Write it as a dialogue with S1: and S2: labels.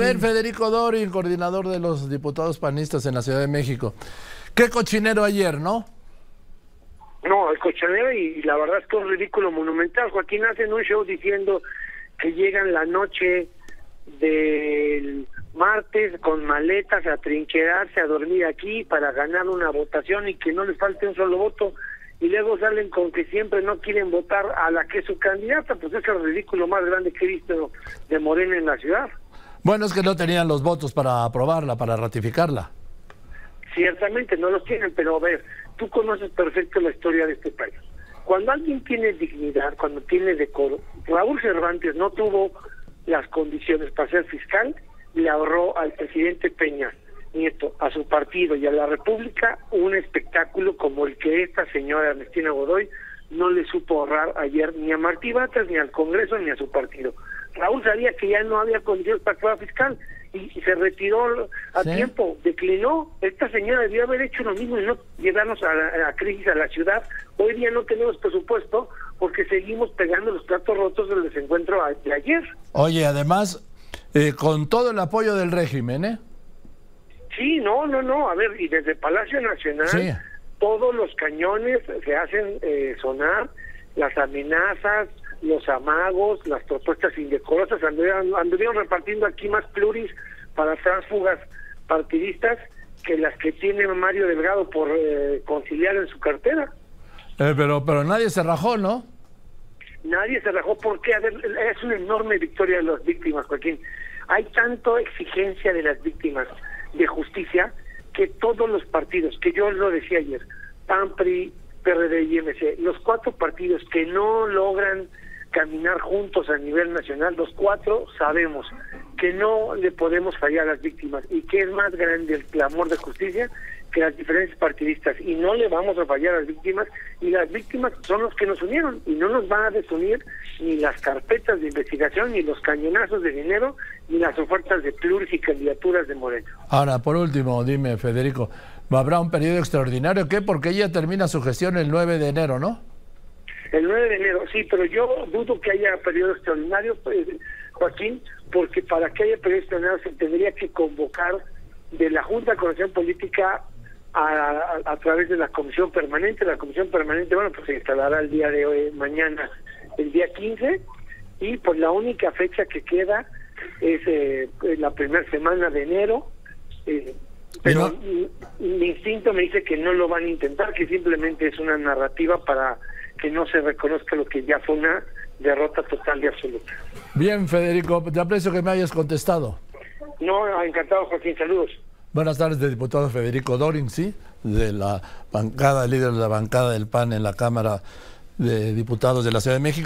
S1: ver, Federico Dorin, coordinador de los diputados panistas en la Ciudad de México. Qué cochinero ayer, ¿no?
S2: No, el cochinero y, la verdad es que es un ridículo monumental. Joaquín hacen un show diciendo que llegan la noche del martes con maletas a trincherarse, a dormir aquí para ganar una votación y que no les falte un solo voto y luego salen con que siempre no quieren votar a la que es su candidata, pues es el ridículo más grande que he visto de Morena en la ciudad.
S1: Bueno, es que no tenían los votos para aprobarla, para ratificarla.
S2: Ciertamente no los tienen, pero a ver, tú conoces perfecto la historia de este país. Cuando alguien tiene dignidad, cuando tiene decoro, Raúl Cervantes no tuvo las condiciones para ser fiscal, le ahorró al presidente Peña Nieto a su partido y a la República un espectáculo como el que esta señora Ernestina Godoy no le supo ahorrar ayer ni a Martí Batas, ni al Congreso, ni a su partido. Raúl sabía que ya no había condiciones para actuar fiscal y, se retiró a tiempo, declinó. Esta señora debió haber hecho lo mismo y no llevarnos a la, crisis a la ciudad. Hoy día no tenemos presupuesto porque seguimos pegando los platos rotos del desencuentro de ayer.
S1: Oye, además, eh, con todo el apoyo del régimen, ¿eh?
S2: Sí, no, no, no. A ver, y desde Palacio Nacional todos los cañones se hacen eh, sonar, las amenazas, los amagos, las propuestas indecorosas. Anduvieron, repartiendo aquí más pluris para tránsfugas partidistas que las que tiene Mario Delgado por eh, conciliar en su cartera.
S1: Eh, pero, pero nadie se rajó, ¿no?
S2: Nadie se rajó porque a ver, es una enorme victoria de las víctimas, Joaquín. Hay tanto exigencia de las víctimas de justicia que todos los partidos, que yo lo decía ayer, PAN, PRI, PRD y MC, los cuatro partidos que no logran caminar juntos a nivel nacional, los cuatro sabemos que no le podemos fallar a las víctimas y que es más grande el clamor de justicia que las diferentes partidistas y no le vamos a fallar a las víctimas y las víctimas son los que nos unieron y no nos van a desunir ni las carpetas de investigación ni los cañonazos de dinero ni las ofertas de pluris y candidaturas de Moreno.
S1: Ahora, por último, dime Federico, ¿habrá un periodo extraordinario? ¿Qué? Porque ella termina su gestión el 9 de enero, ¿no?
S2: El 9 de enero, sí, pero yo dudo que haya periodo extraordinario, pues, Joaquín, porque para que haya periodo extraordinario se tendría que convocar de la Junta de Coordinación Política a, través de la comisión permanente. La comisión permanente, bueno, pues se instalará el día de hoy, mañana, el día 15, y pues la única fecha que queda es eh, la primera semana de enero. Eh, pero mi, instinto me dice que no lo van a intentar, que simplemente es una narrativa para que no se reconozca lo que ya fue una derrota total y absoluta.
S1: Bien, Federico, te aprecio que me hayas contestado.
S2: No, encantado, Joaquín, saludos.
S1: Buenas tardes, diputado Federico Dorin, sí, de la bancada, líder de la bancada del PAN en la Cámara de Diputados de la Ciudad de México.